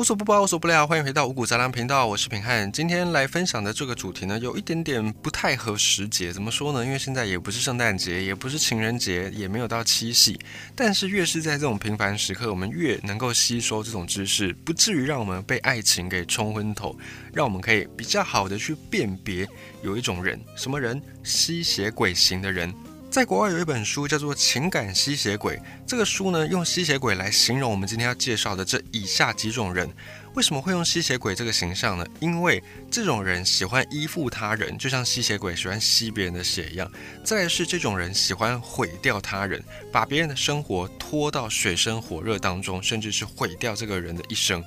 无所不包，无所不料，欢迎回到五谷杂粮频道，我是平汉。今天来分享的这个主题呢，有一点点不太合时节。怎么说呢？因为现在也不是圣诞节，也不是情人节，也没有到七夕。但是越是在这种平凡时刻，我们越能够吸收这种知识，不至于让我们被爱情给冲昏头，让我们可以比较好的去辨别有一种人，什么人？吸血鬼型的人。在国外有一本书叫做《情感吸血鬼》，这个书呢用吸血鬼来形容我们今天要介绍的这以下几种人。为什么会用吸血鬼这个形象呢？因为这种人喜欢依附他人，就像吸血鬼喜欢吸别人的血一样。再是这种人喜欢毁掉他人，把别人的生活拖到水深火热当中，甚至是毁掉这个人的一生。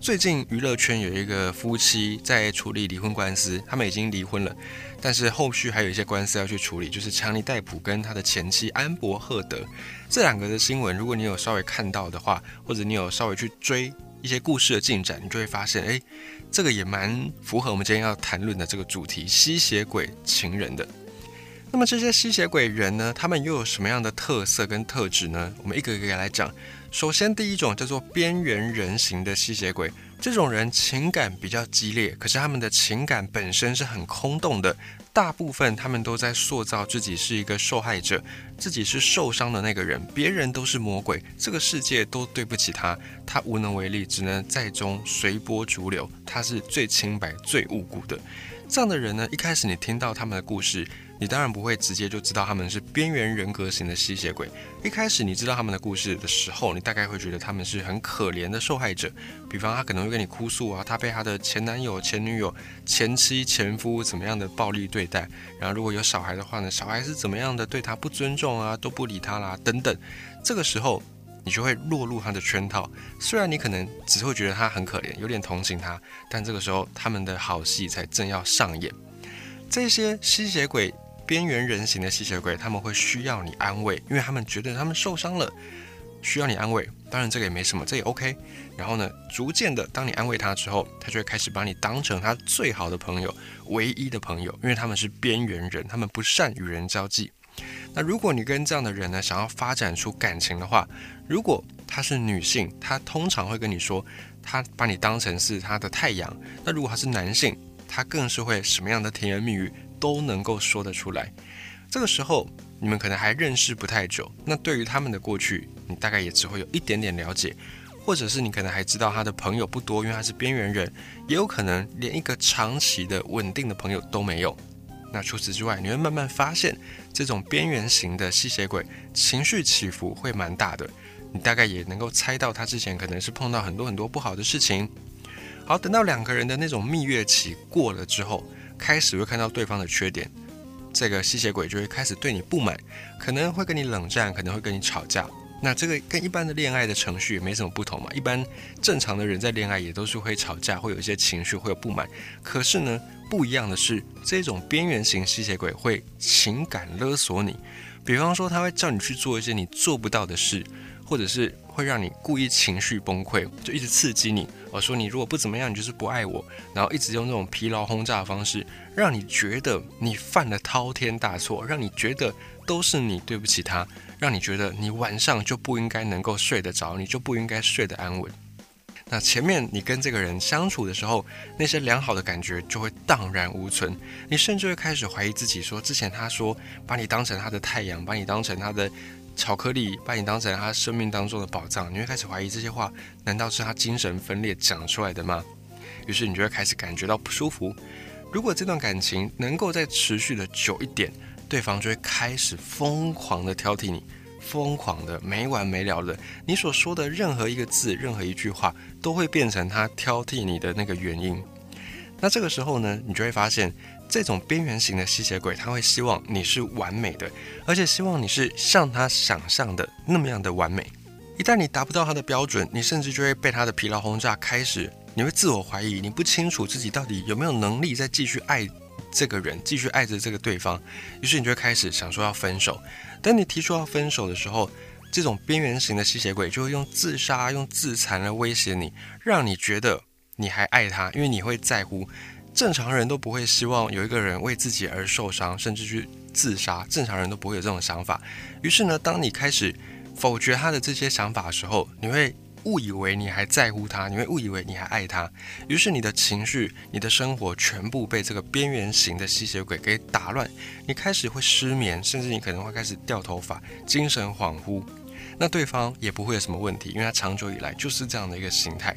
最近娱乐圈有一个夫妻在处理离婚官司，他们已经离婚了，但是后续还有一些官司要去处理，就是强尼戴普跟他的前妻安博赫德这两个的新闻。如果你有稍微看到的话，或者你有稍微去追一些故事的进展，你就会发现，哎，这个也蛮符合我们今天要谈论的这个主题——吸血鬼情人的。那么这些吸血鬼人呢，他们又有什么样的特色跟特质呢？我们一个一个来讲。首先，第一种叫做边缘人型的吸血鬼，这种人情感比较激烈，可是他们的情感本身是很空洞的。大部分他们都在塑造自己是一个受害者，自己是受伤的那个人，别人都是魔鬼，这个世界都对不起他，他无能为力，只能在中随波逐流，他是最清白、最无辜的。这样的人呢，一开始你听到他们的故事。你当然不会直接就知道他们是边缘人格型的吸血鬼。一开始你知道他们的故事的时候，你大概会觉得他们是很可怜的受害者。比方他可能会跟你哭诉啊，他被他的前男友、前女友、前妻、前夫怎么样的暴力对待。然后如果有小孩的话呢，小孩是怎么样的对他不尊重啊，都不理他啦等等。这个时候你就会落入他的圈套。虽然你可能只会觉得他很可怜，有点同情他，但这个时候他们的好戏才正要上演。这些吸血鬼。边缘人形的吸血鬼，他们会需要你安慰，因为他们觉得他们受伤了，需要你安慰。当然这个也没什么，这也 OK。然后呢，逐渐的，当你安慰他之后，他就会开始把你当成他最好的朋友，唯一的朋友，因为他们是边缘人，他们不善与人交际。那如果你跟这样的人呢，想要发展出感情的话，如果她是女性，她通常会跟你说，她把你当成是她的太阳。那如果他是男性，他更是会什么样的甜言蜜语？都能够说得出来。这个时候，你们可能还认识不太久，那对于他们的过去，你大概也只会有一点点了解，或者是你可能还知道他的朋友不多，因为他是边缘人，也有可能连一个长期的稳定的朋友都没有。那除此之外，你会慢慢发现，这种边缘型的吸血鬼情绪起伏会蛮大的。你大概也能够猜到，他之前可能是碰到很多很多不好的事情。好，等到两个人的那种蜜月期过了之后。开始会看到对方的缺点，这个吸血鬼就会开始对你不满，可能会跟你冷战，可能会跟你吵架。那这个跟一般的恋爱的程序也没什么不同嘛。一般正常的人在恋爱也都是会吵架，会有一些情绪，会有不满。可是呢，不一样的是，这种边缘型吸血鬼会情感勒索你，比方说他会叫你去做一些你做不到的事。或者是会让你故意情绪崩溃，就一直刺激你。我说你如果不怎么样，你就是不爱我。然后一直用这种疲劳轰炸的方式，让你觉得你犯了滔天大错，让你觉得都是你对不起他，让你觉得你晚上就不应该能够睡得着，你就不应该睡得安稳。那前面你跟这个人相处的时候，那些良好的感觉就会荡然无存，你甚至会开始怀疑自己，说之前他说把你当成他的太阳，把你当成他的。巧克力把你当成他生命当中的宝藏，你会开始怀疑这些话难道是他精神分裂讲出来的吗？于是你就会开始感觉到不舒服。如果这段感情能够再持续的久一点，对方就会开始疯狂的挑剔你，疯狂的没完没了的，你所说的任何一个字、任何一句话，都会变成他挑剔你的那个原因。那这个时候呢，你就会发现。这种边缘型的吸血鬼，他会希望你是完美的，而且希望你是像他想象的那么样的完美。一旦你达不到他的标准，你甚至就会被他的疲劳轰炸开始，你会自我怀疑，你不清楚自己到底有没有能力再继续爱这个人，继续爱着这个对方。于是你就会开始想说要分手。等你提出要分手的时候，这种边缘型的吸血鬼就会用自杀、用自残来威胁你，让你觉得你还爱他，因为你会在乎。正常人都不会希望有一个人为自己而受伤，甚至去自杀。正常人都不会有这种想法。于是呢，当你开始否决他的这些想法的时候，你会误以为你还在乎他，你会误以为你还爱他，于是你的情绪、你的生活全部被这个边缘型的吸血鬼给打乱，你开始会失眠，甚至你可能会开始掉头发、精神恍惚。那对方也不会有什么问题，因为他长久以来就是这样的一个形态。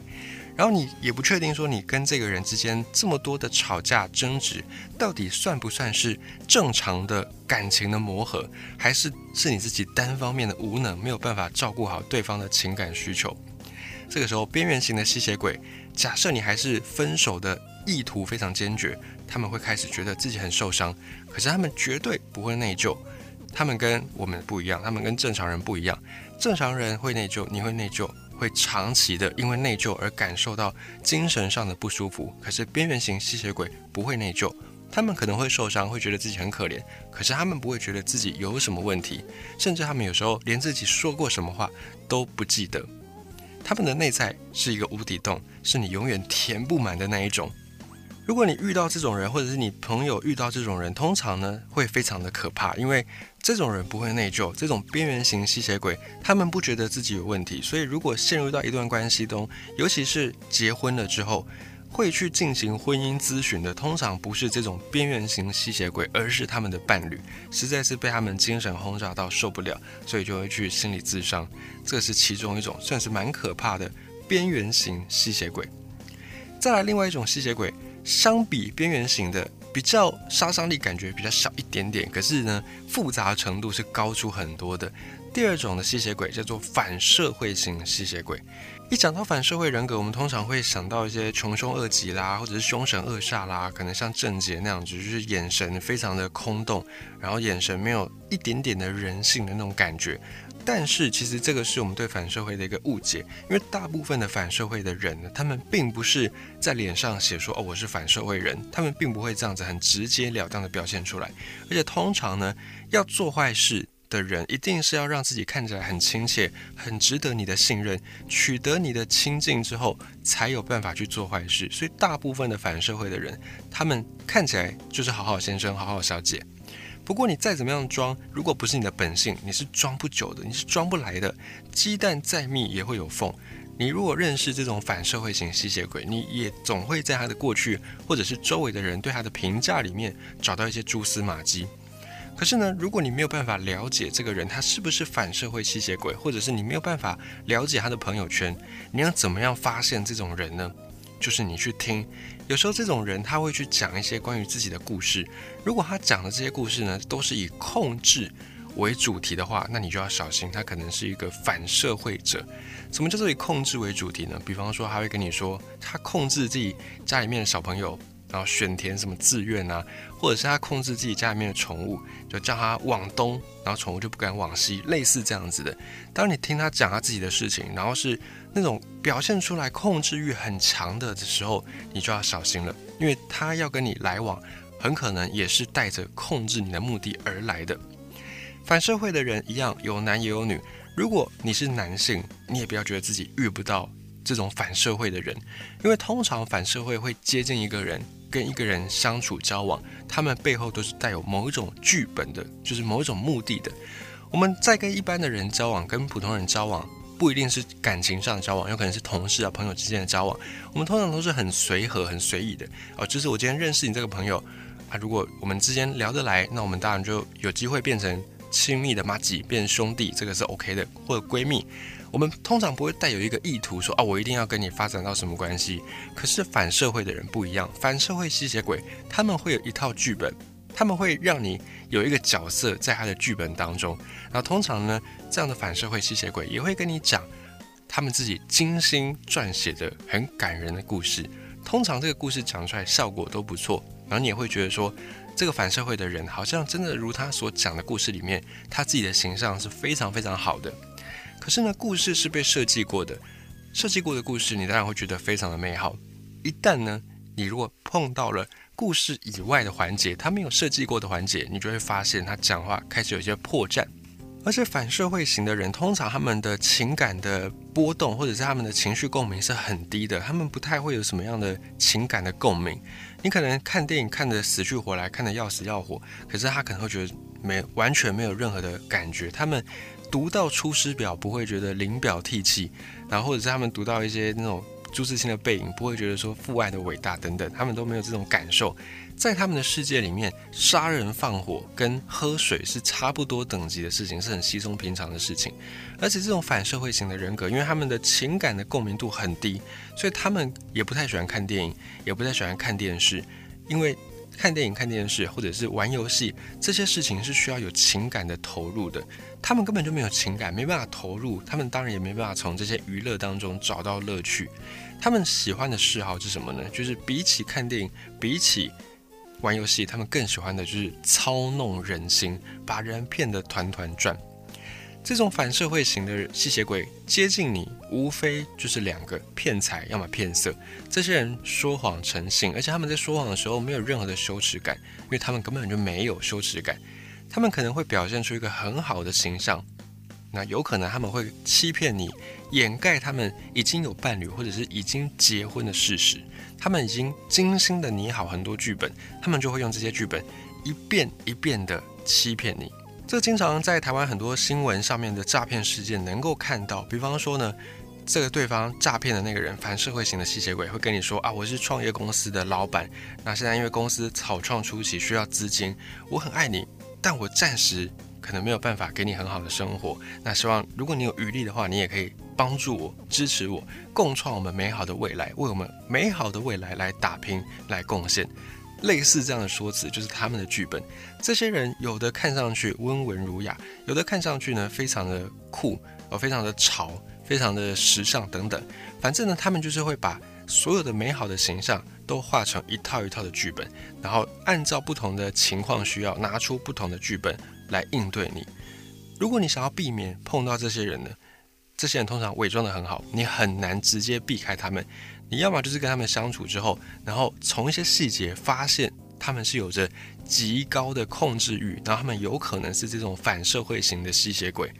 然后你也不确定说你跟这个人之间这么多的吵架争执，到底算不算是正常的感情的磨合，还是是你自己单方面的无能，没有办法照顾好对方的情感需求？这个时候，边缘型的吸血鬼，假设你还是分手的意图非常坚决，他们会开始觉得自己很受伤，可是他们绝对不会内疚。他们跟我们不一样，他们跟正常人不一样。正常人会内疚，你会内疚。会长期的因为内疚而感受到精神上的不舒服。可是边缘型吸血鬼不会内疚，他们可能会受伤，会觉得自己很可怜，可是他们不会觉得自己有什么问题，甚至他们有时候连自己说过什么话都不记得。他们的内在是一个无底洞，是你永远填不满的那一种。如果你遇到这种人，或者是你朋友遇到这种人，通常呢会非常的可怕，因为这种人不会内疚，这种边缘型吸血鬼，他们不觉得自己有问题，所以如果陷入到一段关系中，尤其是结婚了之后，会去进行婚姻咨询的，通常不是这种边缘型吸血鬼，而是他们的伴侣，实在是被他们精神轰炸到受不了，所以就会去心理咨商，这是其中一种算是蛮可怕的边缘型吸血鬼。再来另外一种吸血鬼。相比边缘型的，比较杀伤力感觉比较小一点点，可是呢，复杂程度是高出很多的。第二种的吸血鬼叫做反社会型吸血鬼。一讲到反社会人格，我们通常会想到一些穷凶恶极啦，或者是凶神恶煞啦，可能像郑杰那样子，就是眼神非常的空洞，然后眼神没有一点点的人性的那种感觉。但是其实这个是我们对反社会的一个误解，因为大部分的反社会的人呢，他们并不是在脸上写说哦我是反社会人，他们并不会这样子很直截了当的表现出来，而且通常呢要做坏事的人，一定是要让自己看起来很亲切，很值得你的信任，取得你的亲近之后，才有办法去做坏事。所以大部分的反社会的人，他们看起来就是好好先生、好好小姐。不过你再怎么样装，如果不是你的本性，你是装不久的，你是装不来的。鸡蛋再密也会有缝。你如果认识这种反社会型吸血鬼，你也总会在他的过去或者是周围的人对他的评价里面找到一些蛛丝马迹。可是呢，如果你没有办法了解这个人他是不是反社会吸血鬼，或者是你没有办法了解他的朋友圈，你要怎么样发现这种人呢？就是你去听。有时候这种人他会去讲一些关于自己的故事，如果他讲的这些故事呢都是以控制为主题的话，那你就要小心，他可能是一个反社会者。什么叫做以控制为主题呢？比方说他会跟你说，他控制自己家里面的小朋友，然后选填什么志愿啊，或者是他控制自己家里面的宠物，就叫他往东，然后宠物就不敢往西，类似这样子的。当你听他讲他自己的事情，然后是。那种表现出来控制欲很强的的时候，你就要小心了，因为他要跟你来往，很可能也是带着控制你的目的而来的。反社会的人一样，有男也有女。如果你是男性，你也不要觉得自己遇不到这种反社会的人，因为通常反社会会接近一个人，跟一个人相处交往，他们背后都是带有某一种剧本的，就是某一种目的的。我们在跟一般的人交往，跟普通人交往。不一定是感情上的交往，有可能是同事啊、朋友之间的交往。我们通常都是很随和、很随意的哦。就是我今天认识你这个朋友啊，如果我们之间聊得来，那我们当然就有机会变成亲密的妈吉，变兄弟，这个是 OK 的，或者闺蜜。我们通常不会带有一个意图说啊，我一定要跟你发展到什么关系。可是反社会的人不一样，反社会吸血鬼他们会有一套剧本。他们会让你有一个角色在他的剧本当中，然后通常呢，这样的反社会吸血鬼也会跟你讲他们自己精心撰写的很感人的故事。通常这个故事讲出来效果都不错，然后你也会觉得说，这个反社会的人好像真的如他所讲的故事里面，他自己的形象是非常非常好的。可是呢，故事是被设计过的，设计过的故事你当然会觉得非常的美好。一旦呢，你如果碰到了。故事以外的环节，他没有设计过的环节，你就会发现他讲话开始有一些破绽。而且反社会型的人，通常他们的情感的波动，或者是他们的情绪共鸣是很低的，他们不太会有什么样的情感的共鸣。你可能看电影看得死去活来，看得要死要活，可是他可能会觉得没完全没有任何的感觉。他们读到《出师表》不会觉得临表涕泣，然后或者是他们读到一些那种朱自清的背影，不会觉得说父爱的伟大等等，他们都没有这种感受。在他们的世界里面，杀人放火跟喝水是差不多等级的事情，是很稀松平常的事情。而且这种反社会型的人格，因为他们的情感的共鸣度很低，所以他们也不太喜欢看电影，也不太喜欢看电视，因为看电影、看电视或者是玩游戏这些事情是需要有情感的投入的。他们根本就没有情感，没办法投入，他们当然也没办法从这些娱乐当中找到乐趣。他们喜欢的嗜好是什么呢？就是比起看电影，比起玩游戏，他们更喜欢的就是操弄人心，把人骗得团团转。这种反社会型的吸血鬼接近你，无非就是两个：骗财，要么骗色。这些人说谎成性，而且他们在说谎的时候没有任何的羞耻感，因为他们根本就没有羞耻感。他们可能会表现出一个很好的形象，那有可能他们会欺骗你，掩盖他们已经有伴侣或者是已经结婚的事实。他们已经精心的拟好很多剧本，他们就会用这些剧本一遍一遍的欺骗你。这经常在台湾很多新闻上面的诈骗事件能够看到。比方说呢，这个对方诈骗的那个人，反社会型的吸血鬼会跟你说啊，我是创业公司的老板，那现在因为公司草创初期需要资金，我很爱你，但我暂时可能没有办法给你很好的生活。那希望如果你有余力的话，你也可以。帮助我，支持我，共创我们美好的未来，为我们美好的未来来打拼，来贡献。类似这样的说辞，就是他们的剧本。这些人有的看上去温文儒雅，有的看上去呢非常的酷，呃，非常的潮，非常的时尚等等。反正呢，他们就是会把所有的美好的形象都画成一套一套的剧本，然后按照不同的情况需要，拿出不同的剧本来应对你。如果你想要避免碰到这些人呢？这些人通常伪装得很好，你很难直接避开他们。你要么就是跟他们相处之后，然后从一些细节发现他们是有着极高的控制欲，然后他们有可能是这种反社会型的吸血鬼。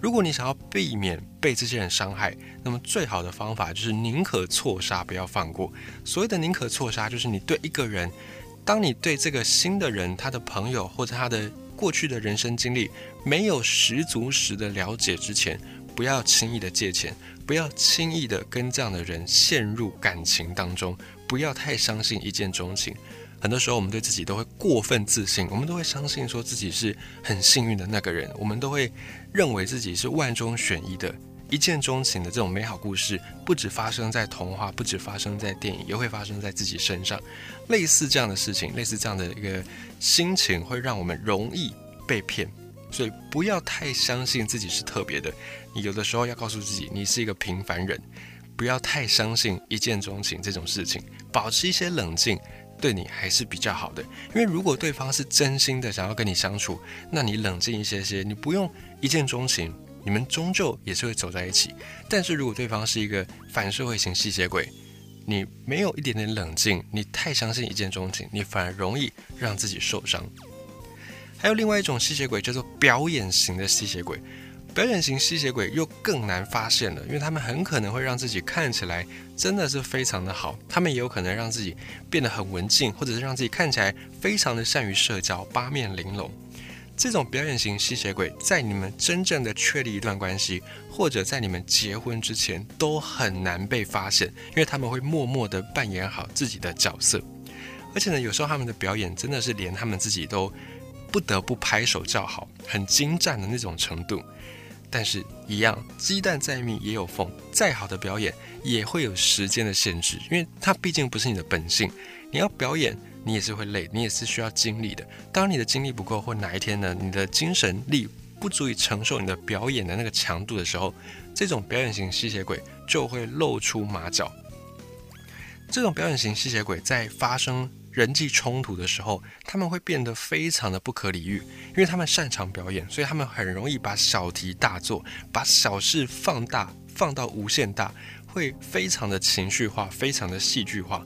如果你想要避免被这些人伤害，那么最好的方法就是宁可错杀，不要放过。所谓的宁可错杀，就是你对一个人，当你对这个新的人、他的朋友或者他的过去的人生经历没有十足十的了解之前。不要轻易的借钱，不要轻易的跟这样的人陷入感情当中，不要太相信一见钟情。很多时候，我们对自己都会过分自信，我们都会相信说自己是很幸运的那个人，我们都会认为自己是万中选一的，一见钟情的这种美好故事，不止发生在童话，不止发生在电影，也会发生在自己身上。类似这样的事情，类似这样的一个心情，会让我们容易被骗。所以不要太相信自己是特别的，你有的时候要告诉自己，你是一个平凡人。不要太相信一见钟情这种事情，保持一些冷静，对你还是比较好的。因为如果对方是真心的想要跟你相处，那你冷静一些些，你不用一见钟情，你们终究也是会走在一起。但是如果对方是一个反社会型吸血鬼，你没有一点点冷静，你太相信一见钟情，你反而容易让自己受伤。还有另外一种吸血鬼叫做表演型的吸血鬼，表演型吸血鬼又更难发现了，因为他们很可能会让自己看起来真的是非常的好，他们也有可能让自己变得很文静，或者是让自己看起来非常的善于社交，八面玲珑。这种表演型吸血鬼在你们真正的确立一段关系，或者在你们结婚之前，都很难被发现，因为他们会默默的扮演好自己的角色，而且呢，有时候他们的表演真的是连他们自己都。不得不拍手叫好，很精湛的那种程度。但是，一样，鸡蛋再密也有缝，再好的表演也会有时间的限制，因为它毕竟不是你的本性。你要表演，你也是会累，你也是需要精力的。当你的精力不够，或哪一天呢，你的精神力不足以承受你的表演的那个强度的时候，这种表演型吸血鬼就会露出马脚。这种表演型吸血鬼在发生。人际冲突的时候，他们会变得非常的不可理喻，因为他们擅长表演，所以他们很容易把小题大做，把小事放大，放到无限大，会非常的情绪化，非常的戏剧化。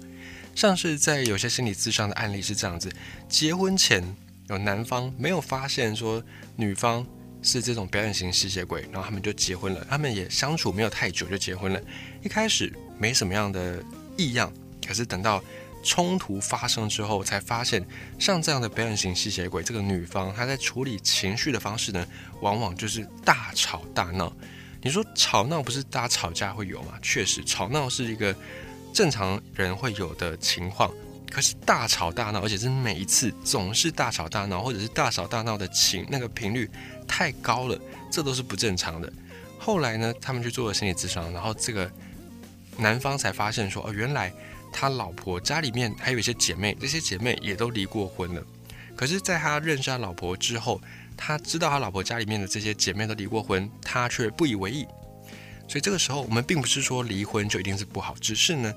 像是在有些心理咨商的案例是这样子：结婚前有男方没有发现说女方是这种表演型吸血鬼，然后他们就结婚了，他们也相处没有太久就结婚了，一开始没什么样的异样，可是等到冲突发生之后，才发现像这样的表演型吸血鬼，这个女方她在处理情绪的方式呢，往往就是大吵大闹。你说吵闹不是大家吵架会有吗？确实，吵闹是一个正常人会有的情况。可是大吵大闹，而且是每一次总是大吵大闹，或者是大吵大闹的情那个频率太高了，这都是不正常的。后来呢，他们去做了心理咨商，然后这个男方才发现说，哦，原来他老婆家里面还有一些姐妹，这些姐妹也都离过婚了。可是，在他认识他老婆之后，他知道他老婆家里面的这些姐妹都离过婚，他却不以为意。所以这个时候，我们并不是说离婚就一定是不好，只是呢。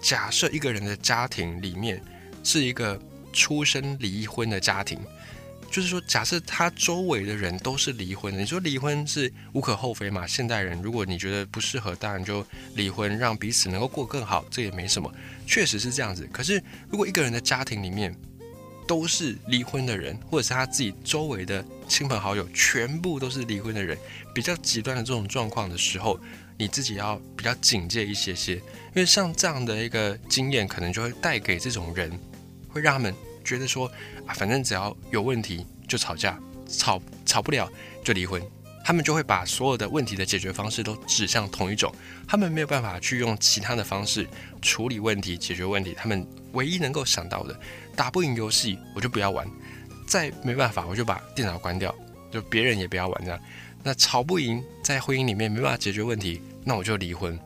假设一个人的家庭里面是一个出身离婚的家庭，就是说，假设他周围的人都是离婚的，你说离婚是无可厚非嘛？现代人，如果你觉得不适合，当然就离婚，让彼此能够过更好，这也没什么，确实是这样子。可是，如果一个人的家庭里面都是离婚的人，或者是他自己周围的亲朋好友全部都是离婚的人，比较极端的这种状况的时候，你自己要比较警戒一些些。因为像这样的一个经验，可能就会带给这种人，会让他们觉得说啊，反正只要有问题就吵架，吵吵不了就离婚。他们就会把所有的问题的解决方式都指向同一种，他们没有办法去用其他的方式处理问题、解决问题。他们唯一能够想到的，打不赢游戏我就不要玩，再没办法我就把电脑关掉，就别人也不要玩这样。那吵不赢，在婚姻里面没办法解决问题，那我就离婚。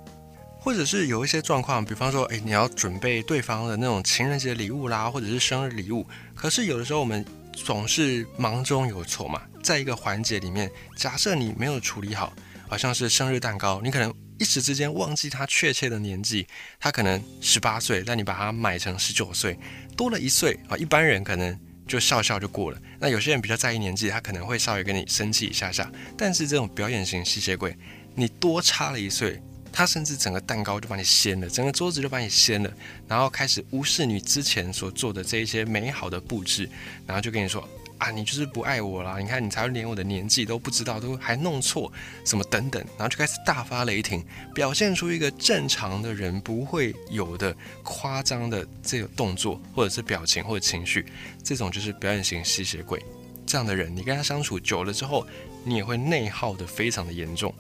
或者是有一些状况，比方说，诶，你要准备对方的那种情人节礼物啦，或者是生日礼物。可是有的时候我们总是忙中有错嘛，在一个环节里面，假设你没有处理好，好像是生日蛋糕，你可能一时之间忘记他确切的年纪，他可能十八岁，但你把它买成十九岁，多了一岁啊。一般人可能就笑笑就过了。那有些人比较在意年纪，他可能会稍微跟你生气一下下。但是这种表演型吸血鬼，你多差了一岁。他甚至整个蛋糕就把你掀了，整个桌子就把你掀了，然后开始无视你之前所做的这一些美好的布置，然后就跟你说啊，你就是不爱我啦！你看你才连我的年纪都不知道，都还弄错什么等等，然后就开始大发雷霆，表现出一个正常的人不会有的夸张的这个动作，或者是表情或者情绪，这种就是表演型吸血鬼。这样的人，你跟他相处久了之后，你也会内耗的非常的严重。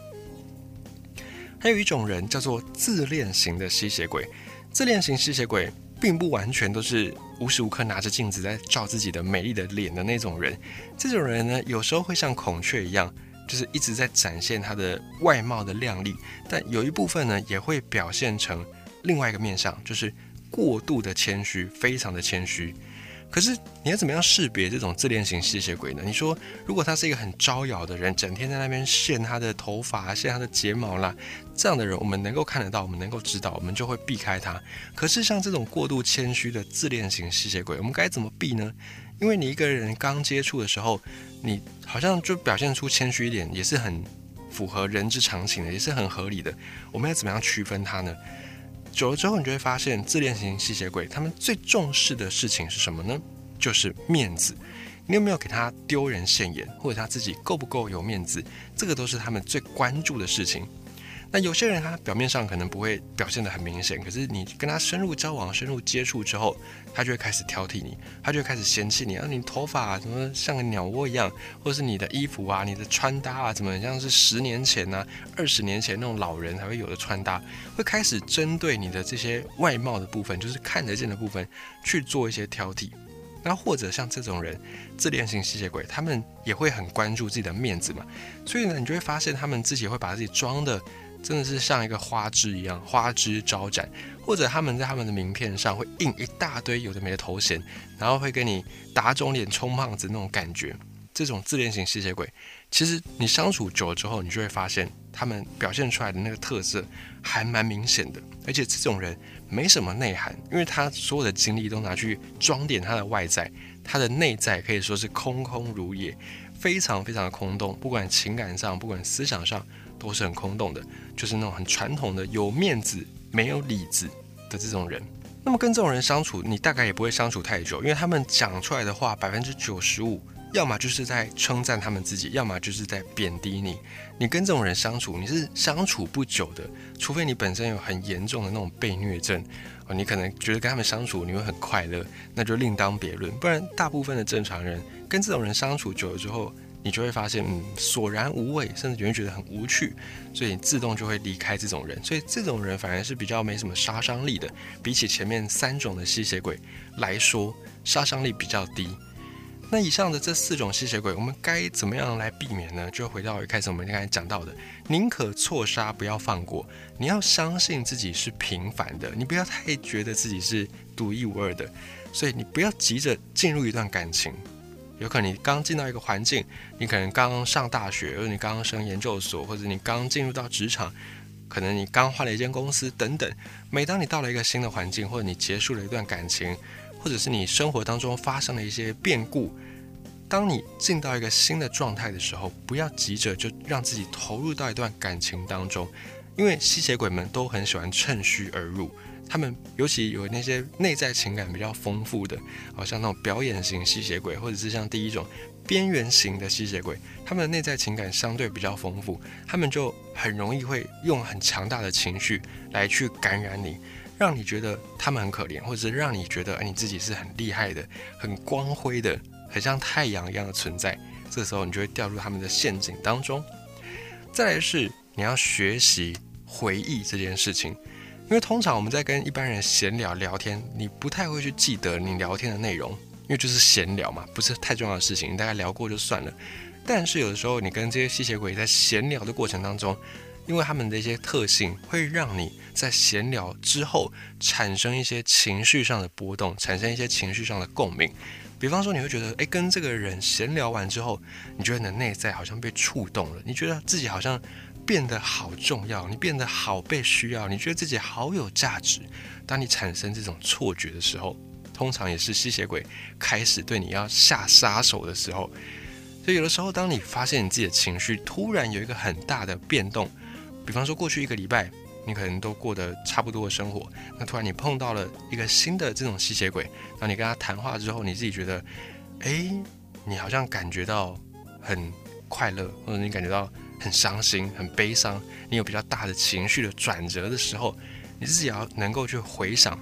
还有一种人叫做自恋型的吸血鬼，自恋型吸血鬼并不完全都是无时无刻拿着镜子在照自己的美丽的脸的那种人。这种人呢，有时候会像孔雀一样，就是一直在展现他的外貌的靓丽，但有一部分呢，也会表现成另外一个面相，就是过度的谦虚，非常的谦虚。可是你要怎么样识别这种自恋型吸血鬼呢？你说，如果他是一个很招摇的人，整天在那边炫他的头发、炫他的睫毛啦，这样的人我们能够看得到，我们能够知道，我们就会避开他。可是像这种过度谦虚的自恋型吸血鬼，我们该怎么避呢？因为你一个人刚接触的时候，你好像就表现出谦虚一点，也是很符合人之常情的，也是很合理的。我们要怎么样区分他呢？久了之后，你就会发现，自恋型吸血鬼他们最重视的事情是什么呢？就是面子。你有没有给他丢人现眼，或者他自己够不够有面子？这个都是他们最关注的事情。那有些人他表面上可能不会表现得很明显，可是你跟他深入交往、深入接触之后，他就会开始挑剔你，他就会开始嫌弃你啊，你头发怎么像个鸟窝一样，或者是你的衣服啊、你的穿搭啊，怎么像是十年前呢、二十年前那种老人才会有的穿搭，会开始针对你的这些外貌的部分，就是看得见的部分去做一些挑剔。那或者像这种人，自恋型吸血鬼，他们也会很关注自己的面子嘛，所以呢，你就会发现他们自己会把自己装的。真的是像一个花枝一样，花枝招展，或者他们在他们的名片上会印一大堆有的没的头衔，然后会跟你打肿脸充胖子那种感觉。这种自恋型吸血鬼，其实你相处久了之后，你就会发现他们表现出来的那个特色还蛮明显的。而且这种人没什么内涵，因为他所有的精力都拿去装点他的外在，他的内在可以说是空空如也，非常非常的空洞，不管情感上，不管思想上。都是很空洞的，就是那种很传统的有面子没有里子的这种人。那么跟这种人相处，你大概也不会相处太久，因为他们讲出来的话百分之九十五要么就是在称赞他们自己，要么就是在贬低你。你跟这种人相处，你是相处不久的，除非你本身有很严重的那种被虐症哦，你可能觉得跟他们相处你会很快乐，那就另当别论。不然，大部分的正常人跟这种人相处久了之后，你就会发现，嗯，索然无味，甚至你会觉得很无趣，所以你自动就会离开这种人。所以这种人反而是比较没什么杀伤力的，比起前面三种的吸血鬼来说，杀伤力比较低。那以上的这四种吸血鬼，我们该怎么样来避免呢？就回到一开始我们刚才讲到的，宁可错杀，不要放过。你要相信自己是平凡的，你不要太觉得自己是独一无二的。所以你不要急着进入一段感情。有可能你刚进到一个环境，你可能刚上大学，或者你刚升研究所，或者你刚进入到职场，可能你刚换了一间公司等等。每当你到了一个新的环境，或者你结束了一段感情。或者是你生活当中发生了一些变故，当你进到一个新的状态的时候，不要急着就让自己投入到一段感情当中，因为吸血鬼们都很喜欢趁虚而入，他们尤其有那些内在情感比较丰富的，好像那种表演型吸血鬼，或者是像第一种边缘型的吸血鬼，他们的内在情感相对比较丰富，他们就很容易会用很强大的情绪来去感染你。让你觉得他们很可怜，或者是让你觉得你自己是很厉害的、很光辉的、很像太阳一样的存在。这时候你就会掉入他们的陷阱当中。再来是你要学习回忆这件事情，因为通常我们在跟一般人闲聊聊天，你不太会去记得你聊天的内容，因为就是闲聊嘛，不是太重要的事情，你大概聊过就算了。但是有的时候你跟这些吸血鬼在闲聊的过程当中，因为他们的一些特性会让你在闲聊之后产生一些情绪上的波动，产生一些情绪上的共鸣。比方说，你会觉得，诶，跟这个人闲聊完之后，你觉得你的内在好像被触动了，你觉得自己好像变得好重要，你变得好被需要，你觉得自己好有价值。当你产生这种错觉的时候，通常也是吸血鬼开始对你要下杀手的时候。所以有的时候，当你发现你自己的情绪突然有一个很大的变动，比方说，过去一个礼拜，你可能都过得差不多的生活。那突然你碰到了一个新的这种吸血鬼，当你跟他谈话之后，你自己觉得，哎，你好像感觉到很快乐，或者你感觉到很伤心、很悲伤，你有比较大的情绪的转折的时候，你自己要能够去回想，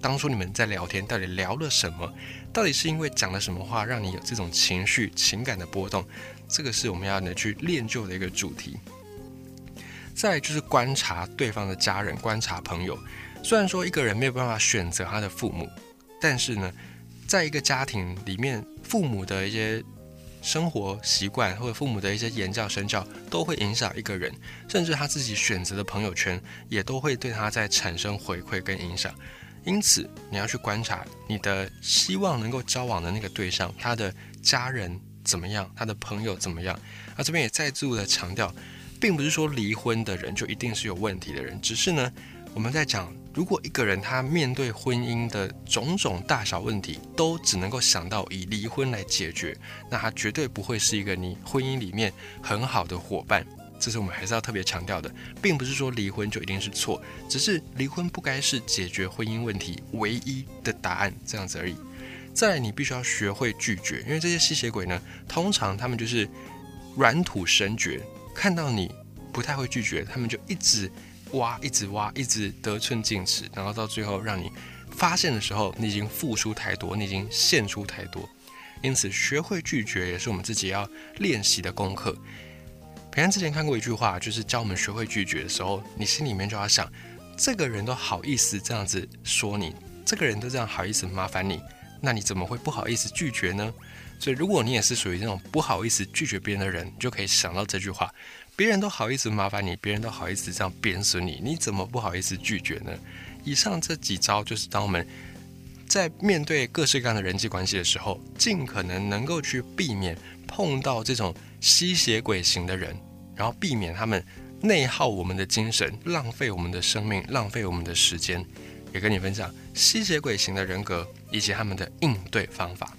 当初你们在聊天到底聊了什么，到底是因为讲了什么话让你有这种情绪、情感的波动，这个是我们要能去练就的一个主题。再就是观察对方的家人，观察朋友。虽然说一个人没有办法选择他的父母，但是呢，在一个家庭里面，父母的一些生活习惯或者父母的一些言教身教，都会影响一个人，甚至他自己选择的朋友圈，也都会对他在产生回馈跟影响。因此，你要去观察你的希望能够交往的那个对象，他的家人怎么样，他的朋友怎么样。那这边也再度的强调。并不是说离婚的人就一定是有问题的人，只是呢，我们在讲，如果一个人他面对婚姻的种种大小问题，都只能够想到以离婚来解决，那他绝对不会是一个你婚姻里面很好的伙伴。这是我们还是要特别强调的，并不是说离婚就一定是错，只是离婚不该是解决婚姻问题唯一的答案，这样子而已。再，你必须要学会拒绝，因为这些吸血鬼呢，通常他们就是软土生绝。看到你不太会拒绝，他们就一直挖，一直挖，一直得寸进尺，然后到最后让你发现的时候，你已经付出太多，你已经献出太多。因此，学会拒绝也是我们自己要练习的功课。平安之前看过一句话，就是教我们学会拒绝的时候，你心里面就要想，这个人都好意思这样子说你，这个人都这样好意思麻烦你，那你怎么会不好意思拒绝呢？所以，如果你也是属于那种不好意思拒绝别人的人，你就可以想到这句话：别人都好意思麻烦你，别人都好意思这样贬损你，你怎么不好意思拒绝呢？以上这几招，就是当我们在面对各式各样的人际关系的时候，尽可能能够去避免碰到这种吸血鬼型的人，然后避免他们内耗我们的精神，浪费我们的生命，浪费我们的时间。也跟你分享吸血鬼型的人格以及他们的应对方法。